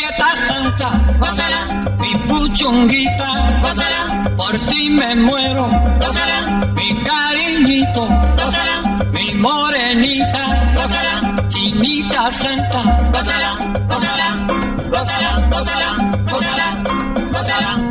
Prieta santa, gózala, mi puchonguita, gózala, por ti me muero, gózala, mi cariñito, gózala, mi morenita, gózala, chinita santa, gózala, gózala, gózala, gózala, gózala, gózala.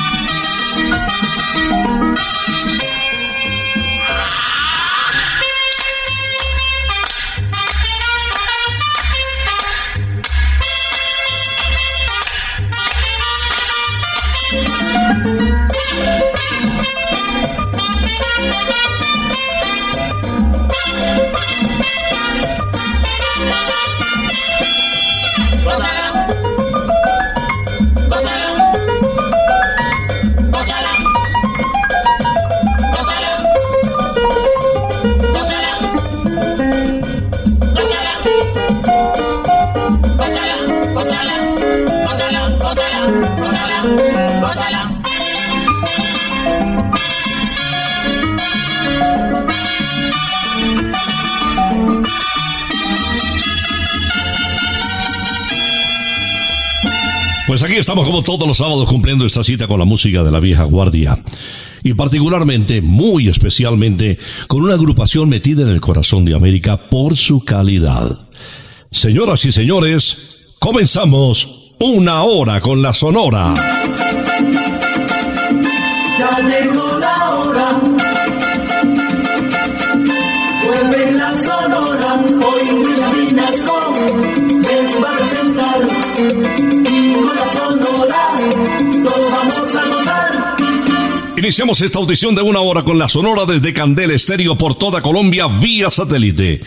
Pues aquí estamos como todos los sábados cumpliendo esta cita con la música de la vieja guardia. Y particularmente, muy especialmente, con una agrupación metida en el corazón de América por su calidad. Señoras y señores, comenzamos una hora con la Sonora. Iniciamos esta audición de una hora con la Sonora desde Candel Estéreo por toda Colombia vía satélite.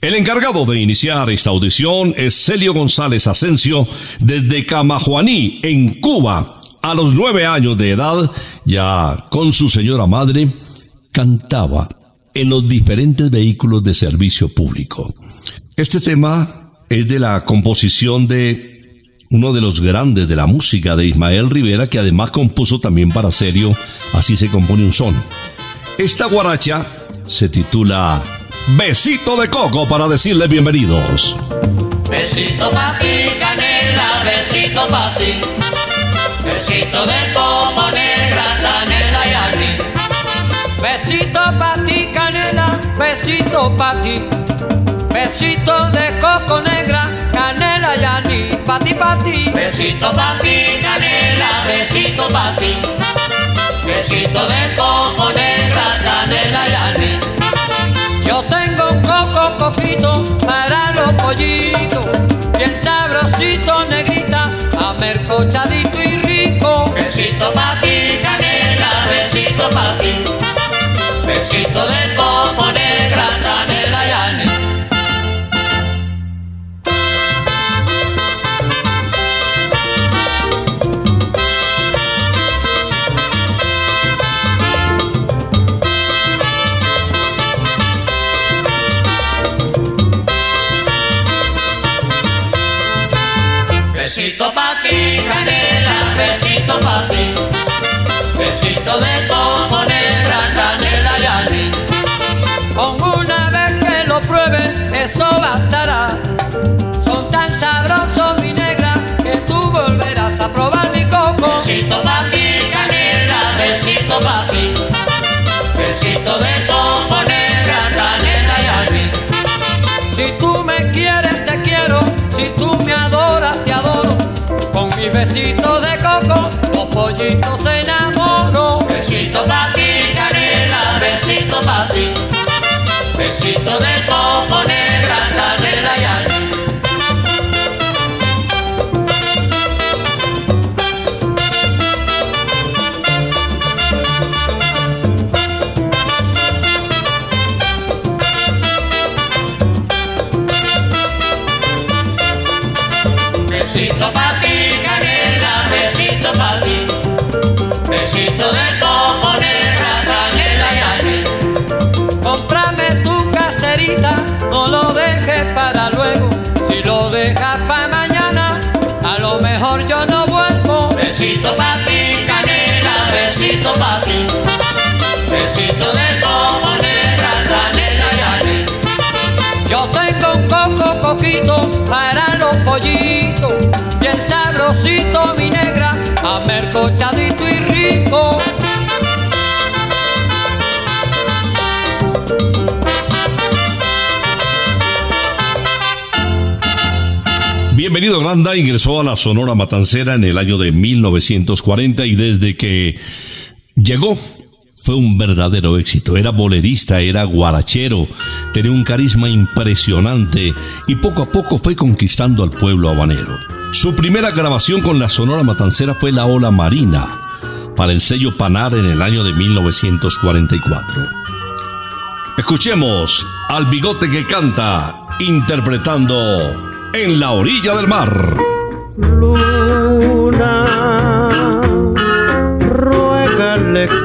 El encargado de iniciar esta audición es Celio González Asensio desde Camajuaní, en Cuba. A los nueve años de edad, ya con su señora madre, cantaba en los diferentes vehículos de servicio público. Este tema es de la composición de uno de los grandes de la música de Ismael Rivera, que además compuso también para Celio, así se compone un son. Esta guaracha se titula Besito de Coco para decirle bienvenidos. Besito pa' ti, canela, besito pa' ti. Besito de coco negra, canela y. Besito pa' ti, canela, besito pa' ti. Besito de coco negra, canela y. pa' ti, pa' ti. Besito pa' ti, canela, besito pa' ti. Besito de coco negra, canela y. Yo tengo un coco coquito para los pollitos, bien sabrosito, negrita, amercochadito y rico. Besito pa' ti, De coco negra, canela y. Yo tengo un coco coquito para los pollitos, bien sabrosito mi negra, amercochadito y rico. Bienvenido Granda ingresó a la Sonora Matancera en el año de 1940 y desde que llegó fue un verdadero éxito. Era bolerista, era guarachero, tenía un carisma impresionante y poco a poco fue conquistando al pueblo habanero. Su primera grabación con la Sonora Matancera fue La Ola Marina para el sello Panar en el año de 1944. Escuchemos al bigote que canta interpretando En la orilla del mar.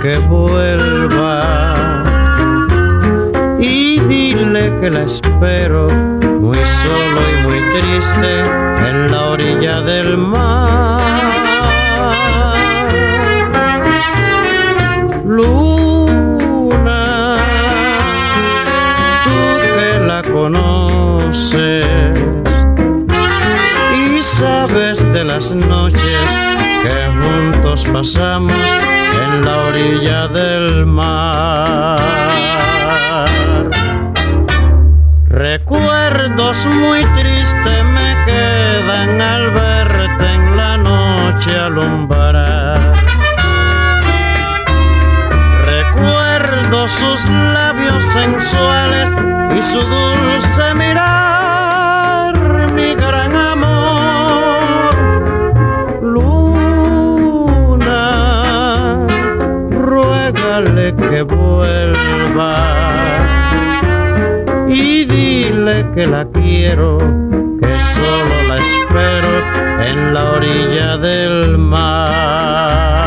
Que vuelva y dile que la espero muy solo y muy triste en la orilla del mar. Luna, tú que la conoces y sabes de las noches que juntos pasamos en la orilla del mar. Recuerdos muy tristes me quedan al verte en la noche alumbrar. Recuerdo sus labios sensuales y su dulce mirar, y dile que la quiero, que solo la espero en la orilla del mar.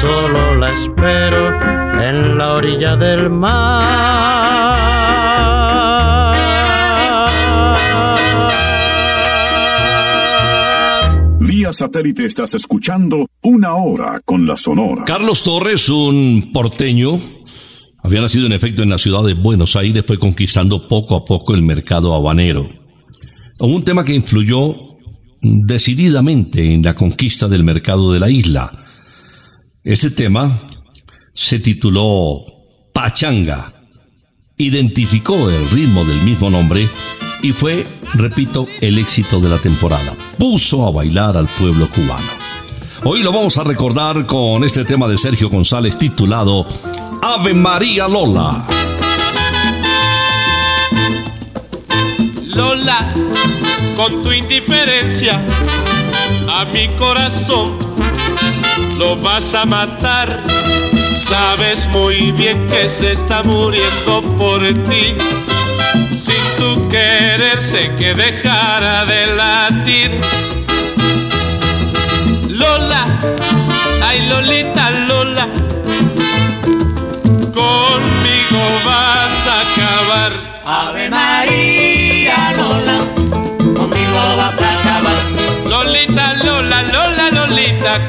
Solo la espero en la orilla del mar. Vía satélite estás escuchando una hora con la Sonora. Carlos Torres, un porteño, había nacido en efecto en la ciudad de Buenos Aires, fue conquistando poco a poco el mercado habanero. Un tema que influyó decididamente en la conquista del mercado de la isla. Este tema se tituló Pachanga, identificó el ritmo del mismo nombre y fue, repito, el éxito de la temporada. Puso a bailar al pueblo cubano. Hoy lo vamos a recordar con este tema de Sergio González titulado Ave María Lola. Lola, con tu indiferencia a mi corazón lo vas a matar. Sabes muy bien que se está muriendo por ti. Sin tu querer sé que dejara de latir. Lola, ay Lolita Lola, conmigo vas a acabar. Ave María Lola, conmigo vas a acabar. Lolita Lola, Lola Lolita,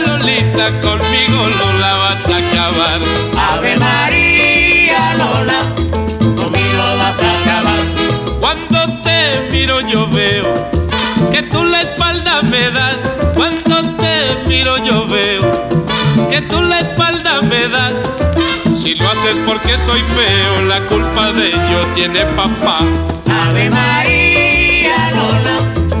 conmigo Lola vas a acabar. Ave María Lola, conmigo vas a acabar. Cuando te miro yo veo que tú la espalda me das. Cuando te miro yo veo que tú la espalda me das. Si lo haces porque soy feo, la culpa de ello tiene papá. Ave María Lola,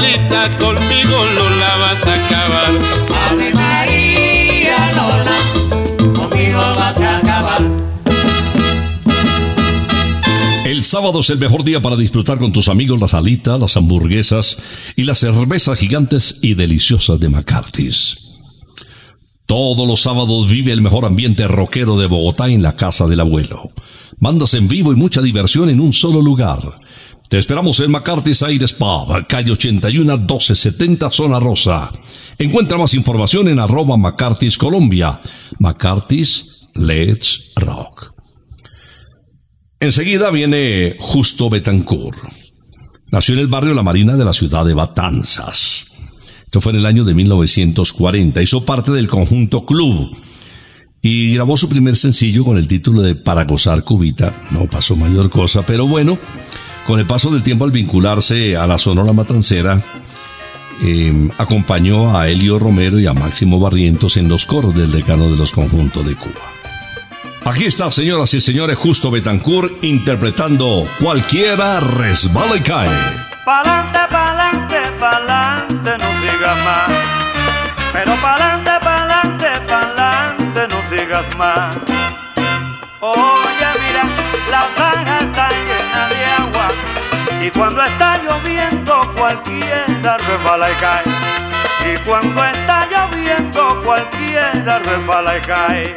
Lolita, conmigo Lola vas a acabar. Ave María Lola, conmigo vas a acabar. El sábado es el mejor día para disfrutar con tus amigos las alitas, las hamburguesas y las cervezas gigantes y deliciosas de McCarthy's. Todos los sábados vive el mejor ambiente rockero de Bogotá en la casa del abuelo. Mandas en vivo y mucha diversión en un solo lugar. Te esperamos en McCarthy's Aires Pub, calle 81 1270 Zona Rosa. Encuentra más información en arroba McCarthy's Colombia. McCarthy's Let's Rock. Enseguida viene Justo Betancourt. Nació en el barrio La Marina de la ciudad de Batanzas. Esto fue en el año de 1940. Hizo parte del conjunto Club y grabó su primer sencillo con el título de Para gozar cubita. No pasó mayor cosa, pero bueno, con el paso del tiempo al vincularse a la Sonora Matancera, eh, acompañó a Elio Romero y a Máximo Barrientos en los coros del decano de los conjuntos de Cuba. Aquí está, señoras y señores, Justo Betancourt interpretando Cualquiera resbala y cae. Pa'lante, pa'lante, pa'lante, no sigas más. Pero pa'lante, pa'lante, pa'lante, no sigas más. Mira, la zanja está. Y cuando está lloviendo, cualquiera resbala y cae. Y cuando está lloviendo, cualquiera resbala y cae.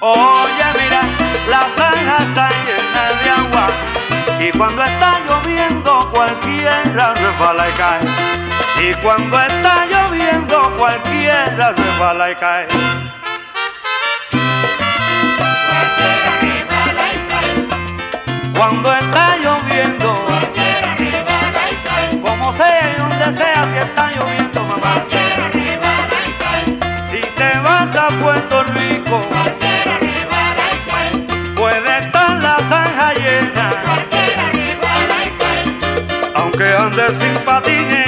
Oye, mira, la zanja está llena de agua y cuando está lloviendo cualquiera resbala y cae. Y cuando está lloviendo cualquiera resbala y cae. Cuando está lloviendo, como sea y donde sea, si está lloviendo, sin.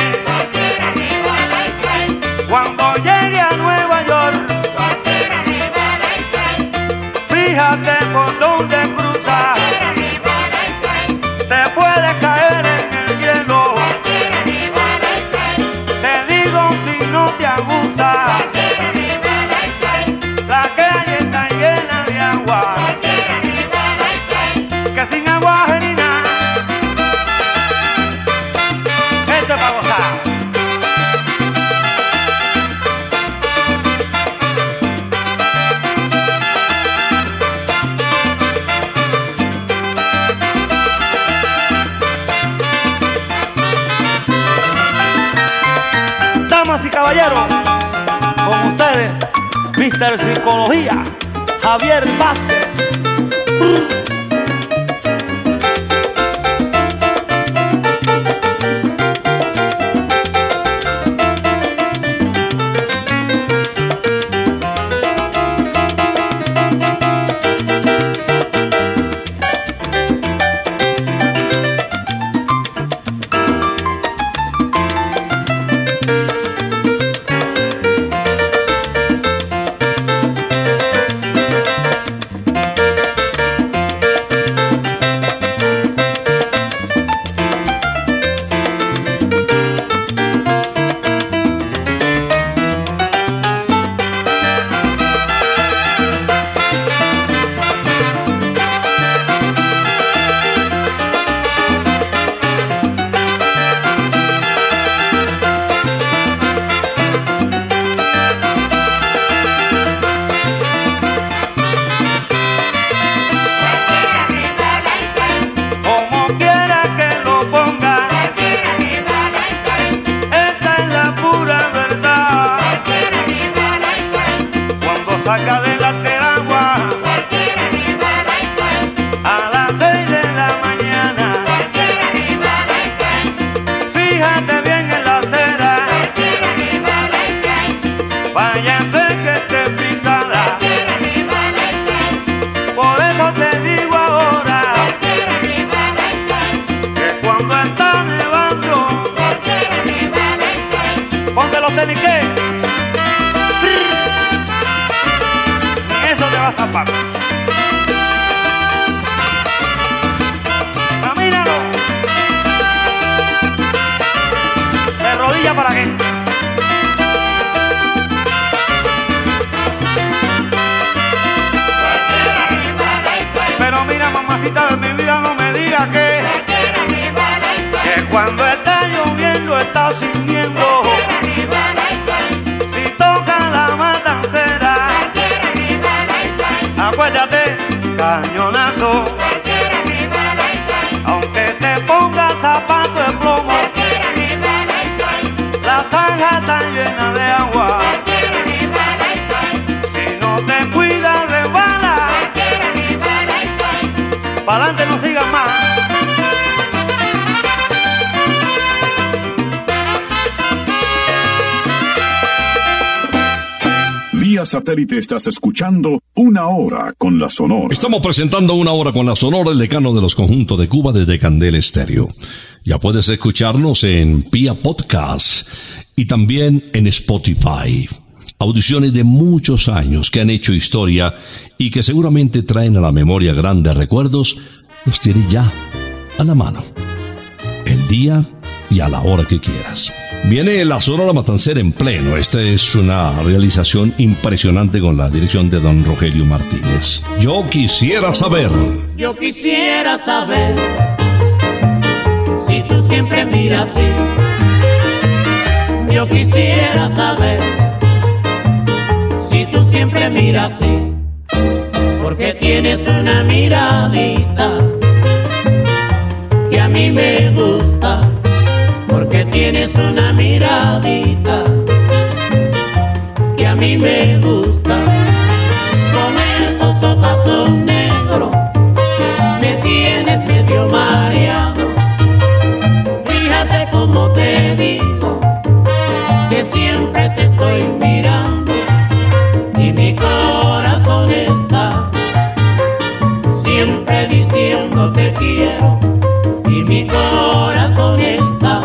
Satélite estás escuchando Una Hora con la Sonora. Estamos presentando Una Hora con la Sonora, el decano de los conjuntos de Cuba desde Candel Estéreo. Ya puedes escucharnos en Pia Podcast y también en Spotify. Audiciones de muchos años que han hecho historia y que seguramente traen a la memoria grandes recuerdos, los tienes ya a la mano. El día y a la hora que quieras. Viene la Sonora Matancera en pleno. Esta es una realización impresionante con la dirección de don Rogelio Martínez. Yo quisiera saber. Yo quisiera saber si tú siempre miras así. Yo quisiera saber si tú siempre miras así. Porque tienes una miradita que a mí me gusta porque tienes una miradita que a mí me gusta. Con esos ojos negros diciendo te quiero y mi corazón está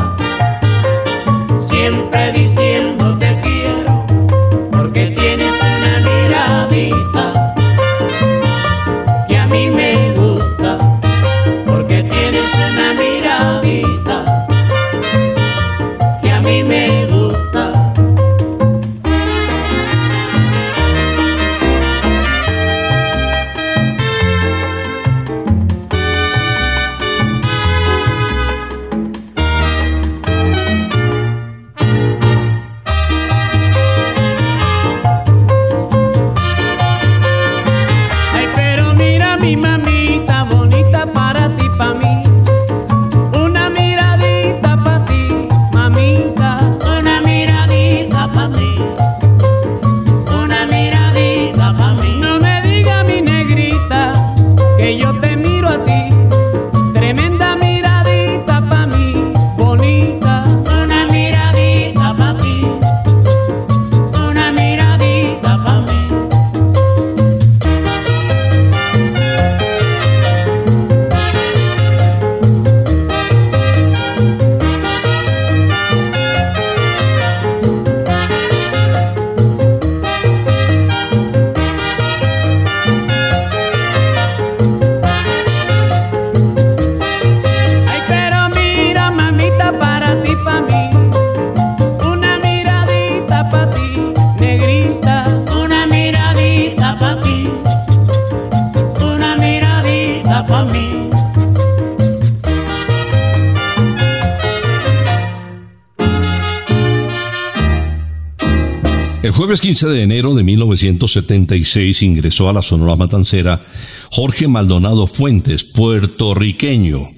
15 de enero de 1976 ingresó a la Sonora Matancera Jorge Maldonado Fuentes, puertorriqueño.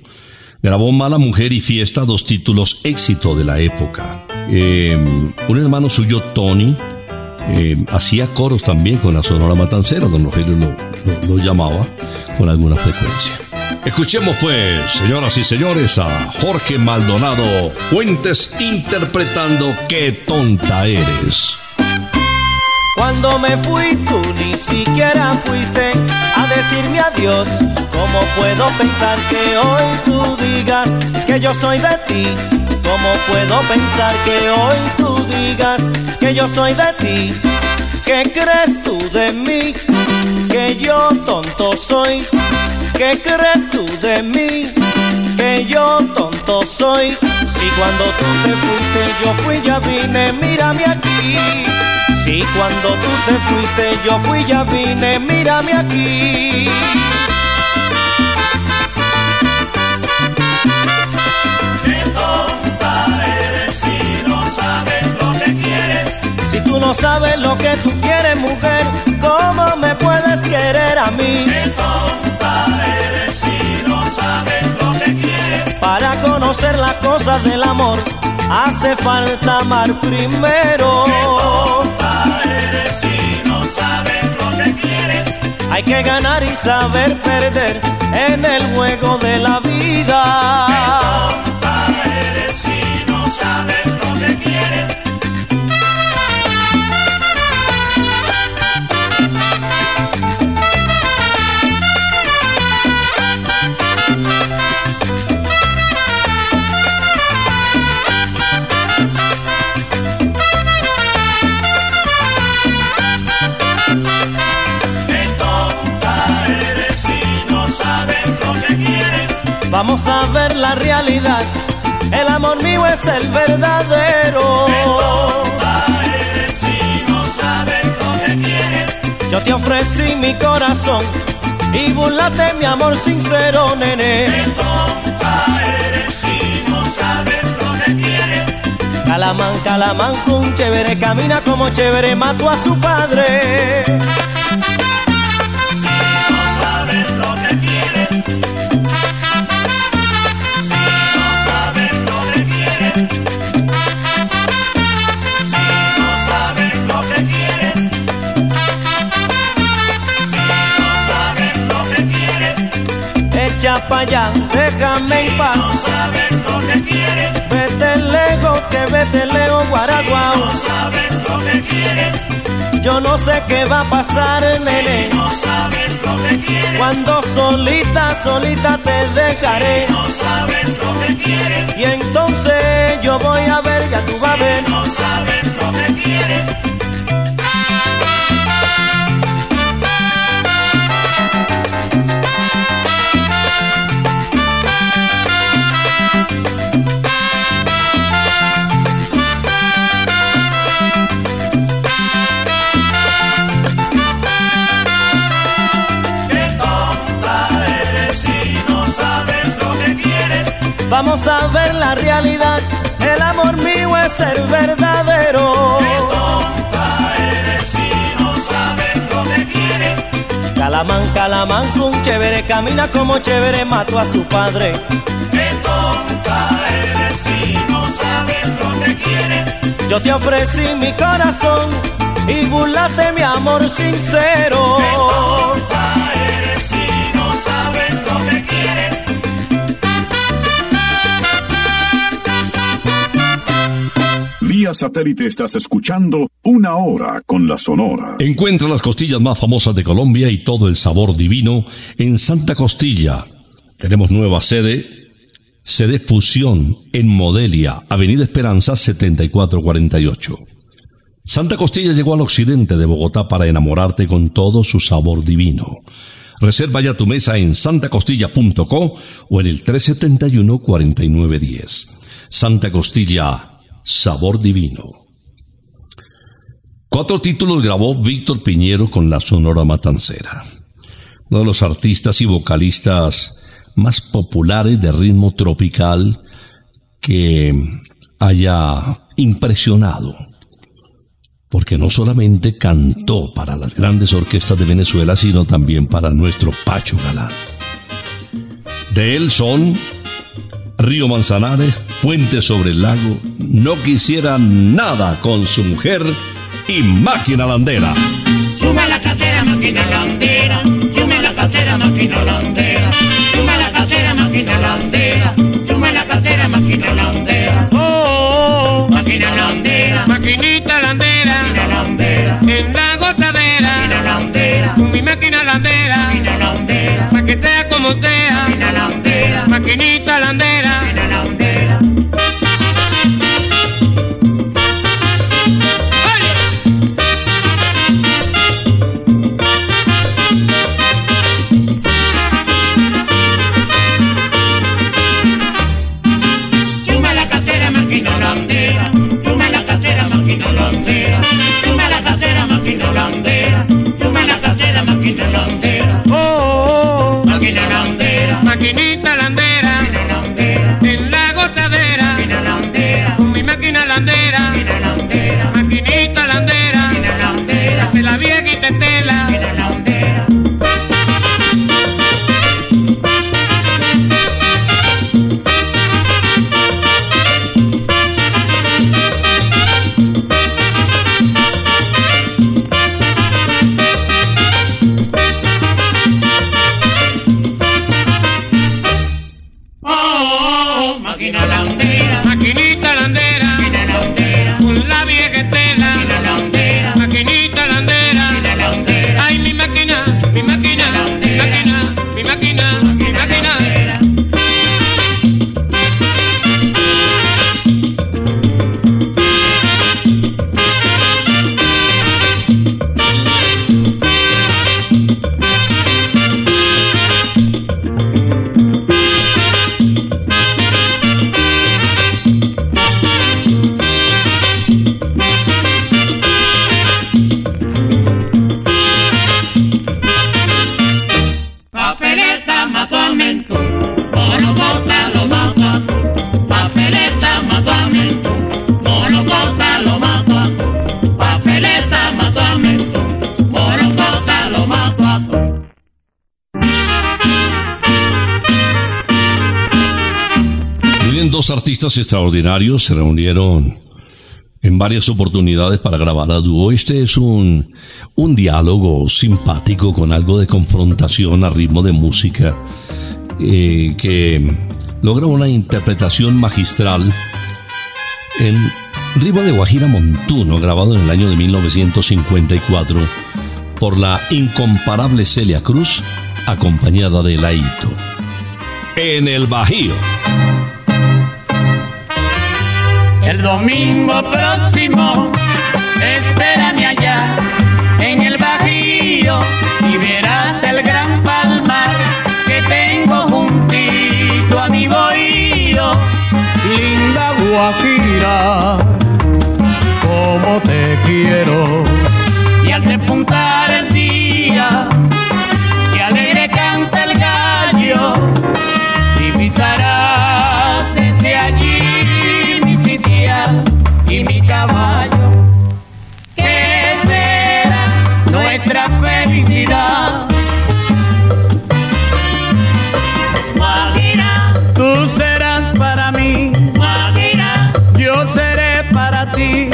Grabó Mala Mujer y Fiesta, dos títulos éxito de la época. Eh, un hermano suyo, Tony, eh, hacía coros también con la Sonora Matancera, don Rogelio lo, lo- lo llamaba con alguna frecuencia. Escuchemos pues, señoras y señores, a Jorge Maldonado Fuentes interpretando Qué tonta eres. Cuando me fui tú ni siquiera fuiste a decirme adiós. ¿Cómo puedo pensar que hoy tú digas que yo soy de ti? ¿Cómo puedo pensar que hoy tú digas que yo soy de ti? ¿Qué crees tú de mí? Que yo tonto soy. ¿Qué crees tú de mí? Que yo tonto soy. Si cuando tú te fuiste yo fui ya vine, mírame aquí. Si cuando tú te fuiste yo fui ya vine, mírame aquí. Qué tonta eres si no sabes lo que quieres. Si tú no sabes lo que tú quieres, mujer, ¿cómo me puedes querer a mí? Qué tonta eres si no sabes lo que quieres. Para conocer las cosas del amor, hace falta amar primero. Tonta si no sabes lo que quieres. Hay que ganar y saber perder en el juego de la vida. Es el verdadero. eres si no sabes lo que quieres. Yo te ofrecí mi corazón y burlate mi amor sincero, nene. Eres si no sabes lo que quieres. Calamán, calamán, un chévere, camina como chévere, mató a su padre. Pa' allá, déjame en paz. No sabes lo que quieres. Vete lejos, que vete lejos, Guaraguao. No sabes lo que quieres. Yo no sé qué va a pasar, nene. no sabes lo que quieres. Cuando solita, solita te dejaré. no sabes lo que quieres. Y entonces yo voy a ver, ya tú vas a ver. no sabes lo que quieres. Vamos a ver la realidad, el amor mío es el verdadero. Qué tonta eres si no sabes lo que quieres. Calamán, calamán, un chévere, camina como chévere, mató a su padre. Qué tonta eres si no sabes lo que quieres. Yo te ofrecí mi corazón y burlaste mi amor sincero. Qué Satélite estás escuchando Una Hora con la Sonora. Encuentra las costillas más famosas de Colombia y todo el sabor divino en Santa Costilla. Tenemos nueva sede, sede Fusión en Modelia, Avenida Esperanza 7448. Santa Costilla llegó al occidente de Bogotá para enamorarte con todo su sabor divino. Reserva ya tu mesa en santacostilla.co o en el 371-4910. Santa Costilla, sabor divino. Cuatro títulos grabó Víctor Piñero con la Sonora Matancera. Uno de los artistas y vocalistas más populares de ritmo tropical que haya impresionado. Porque no solamente cantó para las grandes orquestas de Venezuela, sino también para nuestro Pacho Galán. De él son Río Manzanares, Puente sobre el lago, No quisiera nada con su mujer y Máquina Landera. Suma la casera, máquina landera, suma la casera, máquina landera, suma la casera, máquina landera, suma la casera, máquina landera. Oh, oh, oh. Máquina landera, maquinita landera, máquina landera, en la gozadera, máquina landera, con mi máquina landera, máquina landera, pa' que sea como sea, máquina landera, maquinita landera. Artistas extraordinarios se reunieron en varias oportunidades para grabar a dúo. Este es un, un diálogo simpático con algo de confrontación a ritmo de música eh, que logra una interpretación magistral en ritmo de Guajira Montuno, grabado en el año de 1954 por la incomparable Celia Cruz, acompañada de Laito. En el Bajío. El domingo próximo, espérame allá en el Bajío y verás el gran palmar que tengo juntito a mi bohío. Linda Guajira, como te quiero. Y al despuntar el día, para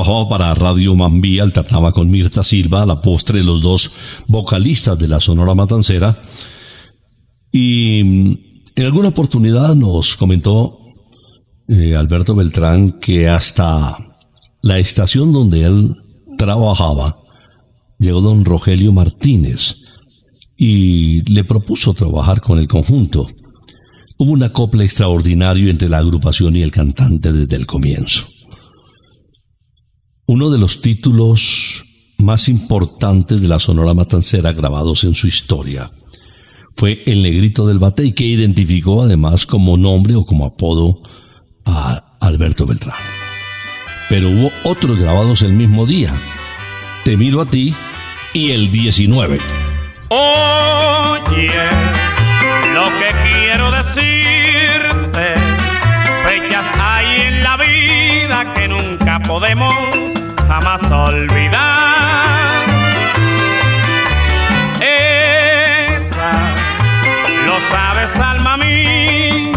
trabajaba para Radio Mambí, alternaba con Mirta Silva, a la postre los dos vocalistas de la Sonora Matancera. Y mm, en alguna oportunidad nos comentó eh, Alberto Beltrán que hasta la estación donde él trabajaba llegó don Rogelio Martínez y le propuso trabajar con el conjunto. Hubo una copla extraordinario entre la agrupación y el cantante desde el comienzo. Uno de los títulos más importantes de la Sonora Matancera grabados en su historia fue El Negrito del Batey, que identificó además como nombre o como apodo a Alberto Beltrán. Pero hubo otros grabados el mismo día. Te miro a ti y el 19. Oye, lo que quiero decirte, fechas hay en la vida que nunca podemos jamás olvidar. Esa, lo sabes, alma mía,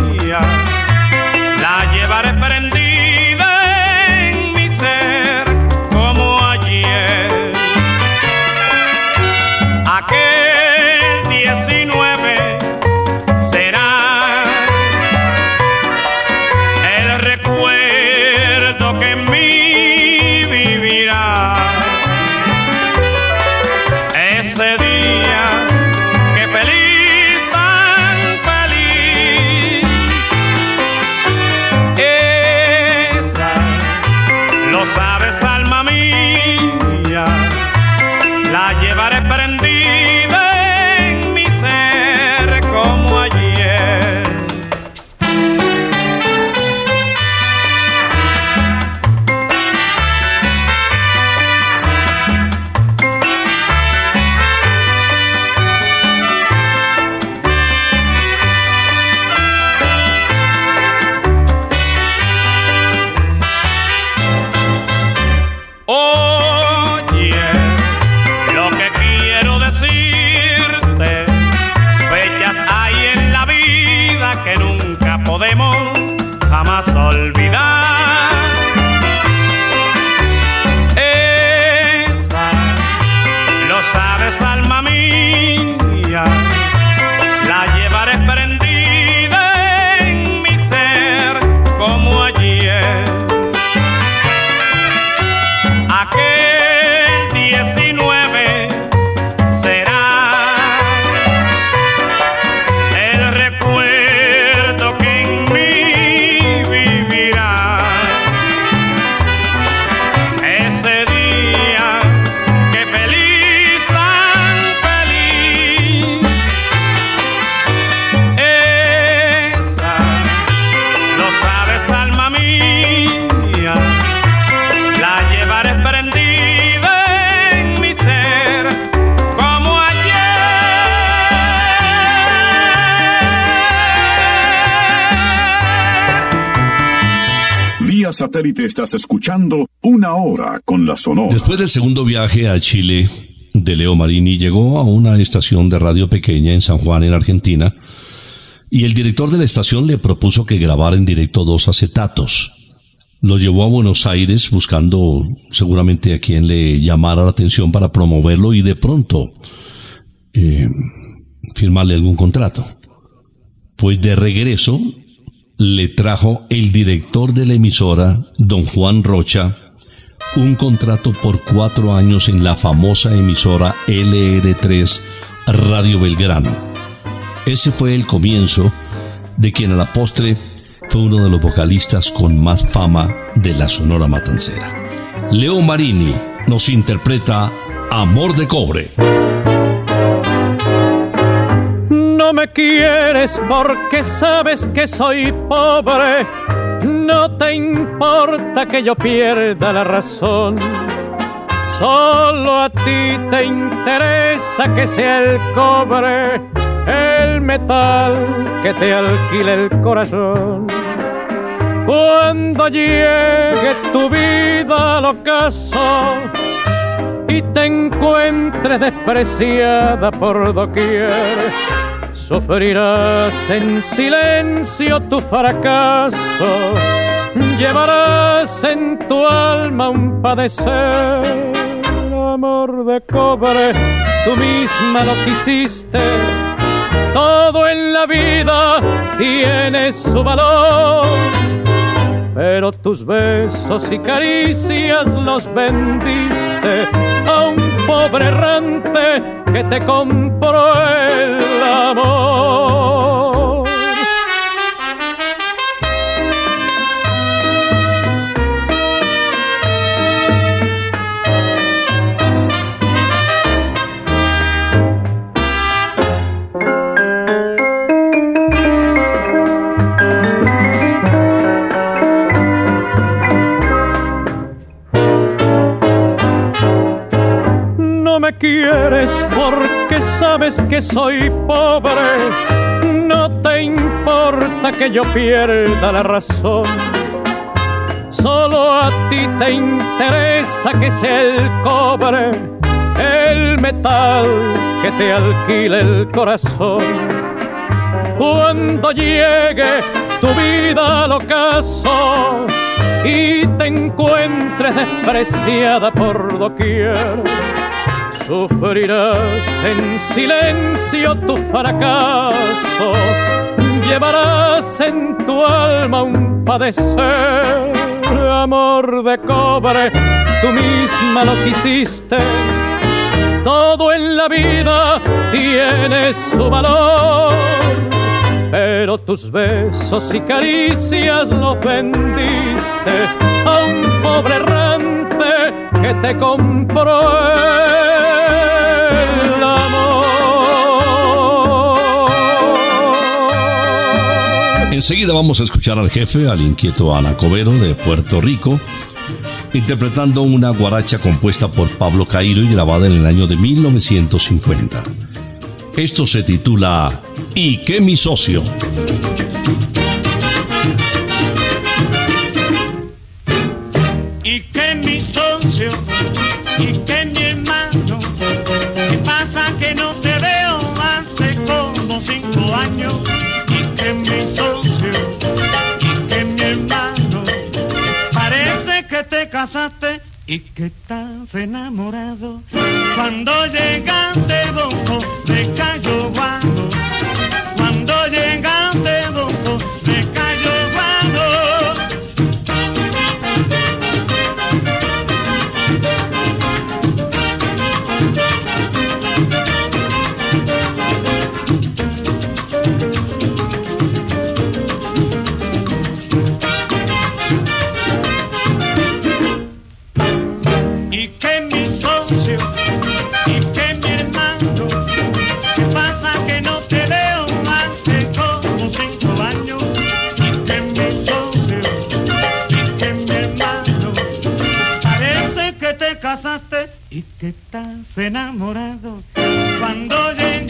llevaré prendida estás escuchando Una Hora con la Sonora. Después del segundo viaje a Chile de Leo Marini, llegó a una estación de radio pequeña en San Juan, en Argentina, y el director de la estación le propuso que grabara en directo dos acetatos. Lo llevó a Buenos Aires buscando seguramente a quien le llamara la atención para promoverlo y de pronto eh, firmarle algún contrato. Pues de regreso le trajo el director de la emisora, don Juan Rocha, un contrato por cuatro años en la famosa emisora LR3 Radio Belgrano. Ese fue el comienzo de quien a la postre fue uno de los vocalistas con más fama de la Sonora Matancera. Leo Marini nos interpreta Amor de Cobre. Me quieres porque sabes que soy pobre. No te importa que yo pierda la razón. Solo a ti te interesa que sea el cobre, el metal que te alquile el corazón. Cuando llegue tu vida al ocaso y te encuentres despreciada por doquier, Sufrirás en silencio tu fracaso, llevarás en tu alma un padecer. Amor de cobre, tú misma lo quisiste, todo en la vida tiene su valor. Pero tus besos y caricias los vendiste a un pobre errante que te compró el amor. Quieres porque sabes que soy pobre. No te importa que yo pierda la razón. Solo a ti te interesa que sea el cobre, el metal que te alquile el corazón. Cuando llegue tu vida al ocaso y te encuentres despreciada por doquier, sufrirás en silencio tu fracaso, llevarás en tu alma un padecer, amor de cobre, tú misma lo quisiste. Todo en la vida tiene su valor, pero tus besos y caricias lo vendiste a un pobre errante que te compró Enseguida vamos a escuchar al jefe, al inquieto Anacobero de Puerto Rico, interpretando una guaracha compuesta por Pablo Cairo y grabada en el año de 1950. Esto se titula ¿Y qué mi socio? y que mi socio y que mi casaste y que estás enamorado. Cuando llegaste, bonco, me cayó guando. Enamorado. Cuando llegaste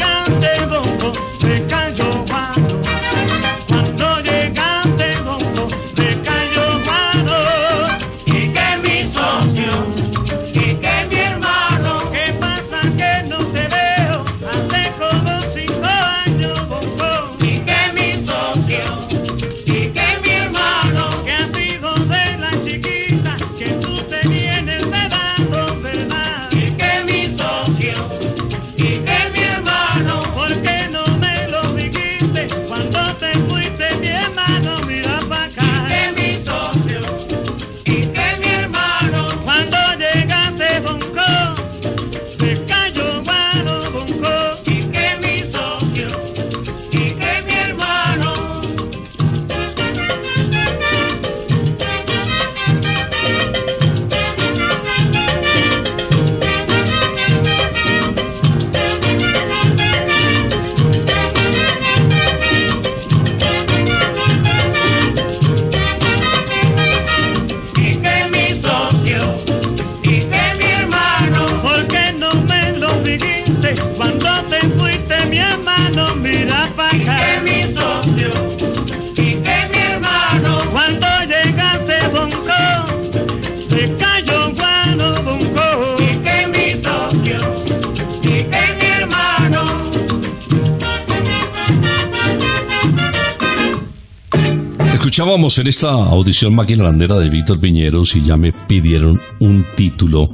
Escuchábamos en esta audición Máquina Landera de Víctor Piñeros y ya me pidieron un título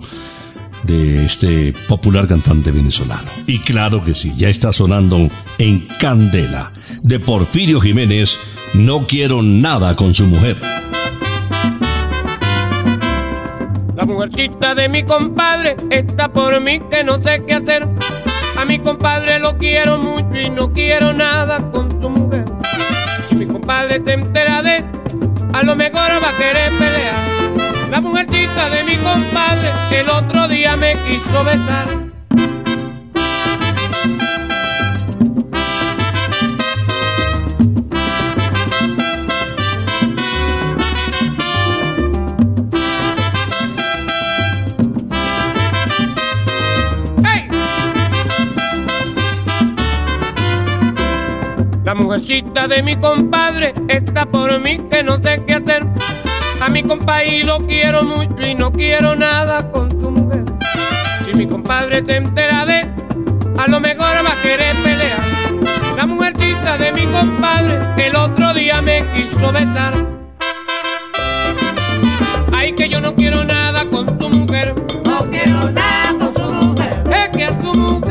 de este popular cantante venezolano. Y claro que sí, ya está sonando en Candela de Porfirio Jiménez, No quiero nada con su mujer. La mujercita de mi compadre está por mí que no sé qué hacer. A mi compadre lo quiero mucho y no quiero nada con su mujer. Si mi compadre se entera de, a lo mejor va a querer pelear. La mujercita de mi compadre el otro día me quiso besar. La de mi compadre está por mí que no sé qué hacer. A mi compadre lo quiero mucho y no quiero nada con su mujer. Si mi compadre se entera de, a lo mejor va a querer pelear. La mujercita de mi compadre el otro día me quiso besar. Ay, que yo no quiero nada con tu mujer. No quiero nada con su mujer. Es que a tu mujer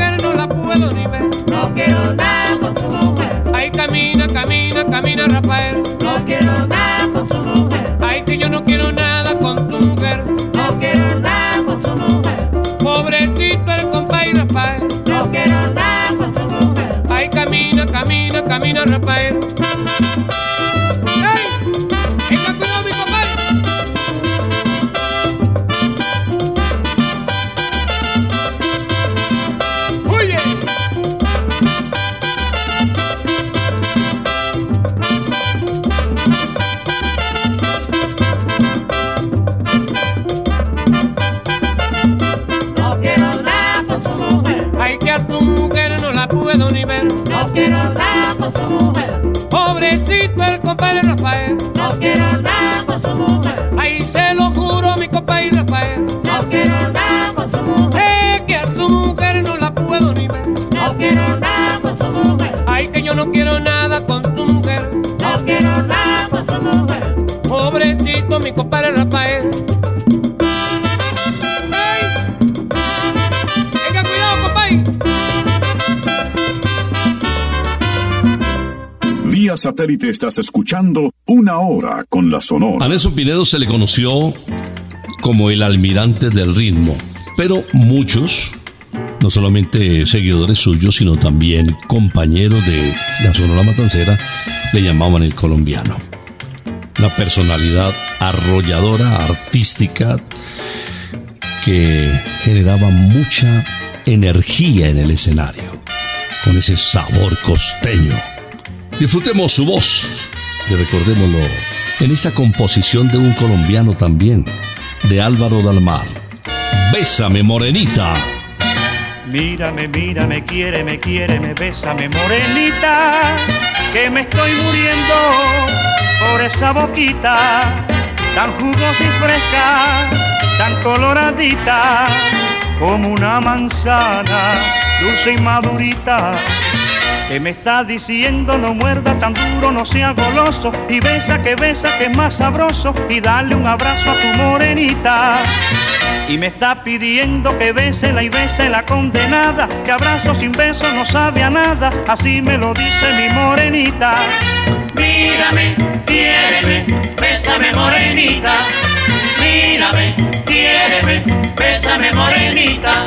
No quiero nada con su mujer. Ay, que yo no quiero nada con tu mujer. No quiero nada con su mujer. Pobrecito el compadre Rafael. No quiero nada con su mujer. Ay, camina, camina, camina, Rafael. No quiero nada con su mujer. Que a su mujer no la puedo ni ver. No quiero nada con su mujer. Ay, que yo no quiero nada con su mujer. No quiero nada con su mujer. Pobrecito mi compadre Rafael. satélite estás escuchando Una Hora con la Sonora. A Nelson Pinedo se le conoció como el almirante del ritmo, pero muchos, no solamente seguidores suyos, sino también compañeros de la Sonora Matancera, le llamaban el colombiano. Una personalidad arrolladora, artística, que generaba mucha energía en el escenario, con ese sabor costeño. Disfrutemos su voz y recordémoslo en esta composición de un colombiano también, de Álvaro Dalmar. Bésame, morenita. Mírame, mírame, quiere, me quiere, me bésame, morenita, que me estoy muriendo por esa boquita tan jugosa y fresca, tan coloradita como una manzana, dulce y madurita. Que me está diciendo no muerda tan duro, no sea goloso y besa que besa que es más sabroso y dale un abrazo a tu morenita. Y me está pidiendo que bésela y bese la condenada, que abrazo sin beso no sabe a nada, así me lo dice mi morenita. Mírame, quiéreme, bésame morenita. Mírame, quiéreme, bésame morenita.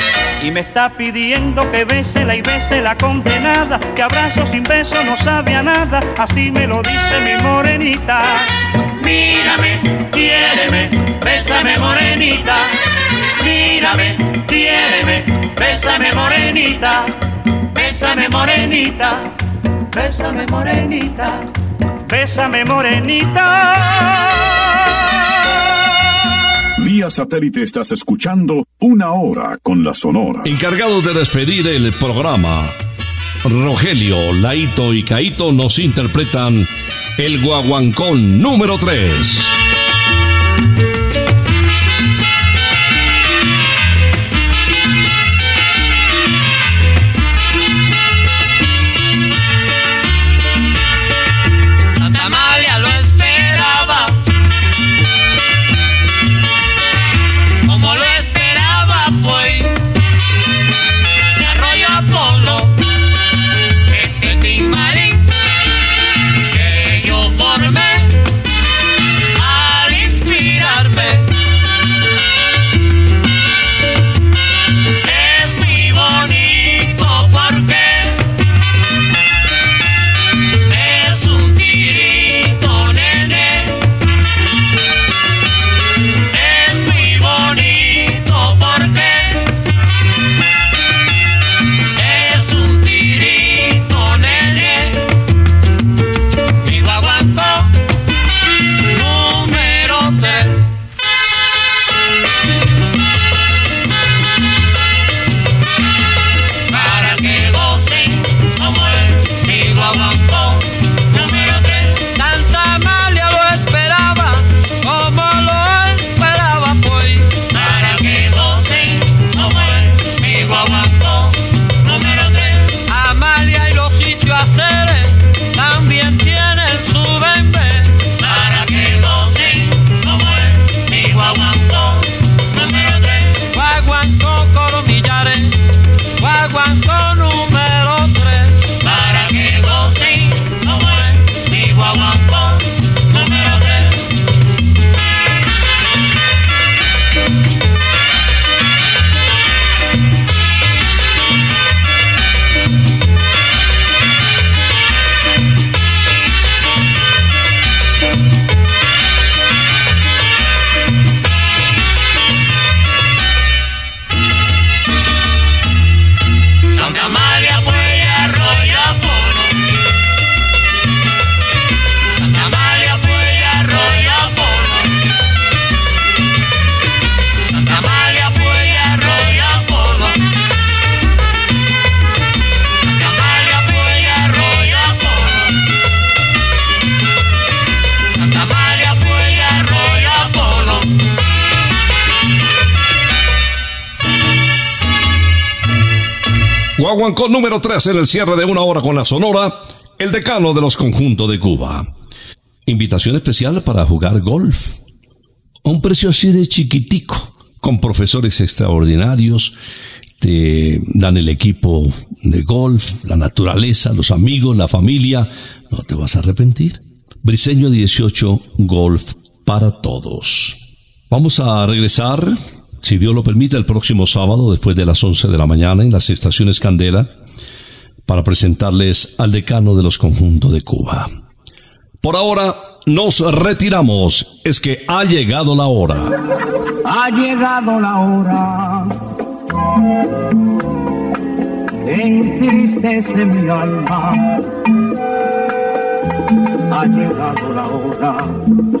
Y me está pidiendo que bésela y bese la condenada, que abrazo sin beso no sabe a nada, así me lo dice mi morenita. Mírame, quiéreme, bésame morenita. Mírame, quiéreme, bésame morenita. Bésame morenita, bésame morenita. Bésame morenita. Vía satélite estás escuchando Una Hora con la Sonora. Encargado de despedir el programa, Rogelio, Laito y Caito nos interpretan el guaguancón número 3. Guaguancó número 3 en el cierre de una hora con la Sonora, el decano de los conjuntos de Cuba. Invitación especial para jugar golf. Un precio así de chiquitico, con profesores extraordinarios, te dan el equipo de golf, la naturaleza, los amigos, la familia. No te vas a arrepentir. Briseño 18, golf para todos. Vamos a regresar, si Dios lo permite, el próximo sábado después de las 11 de la mañana en las estaciones Candela para presentarles al decano de los conjuntos de Cuba. Por ahora nos retiramos, es que ha llegado la hora. Ha llegado la hora. Entristece mi alma. Ha llegado la hora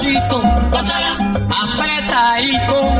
despacito, pásala apretadito.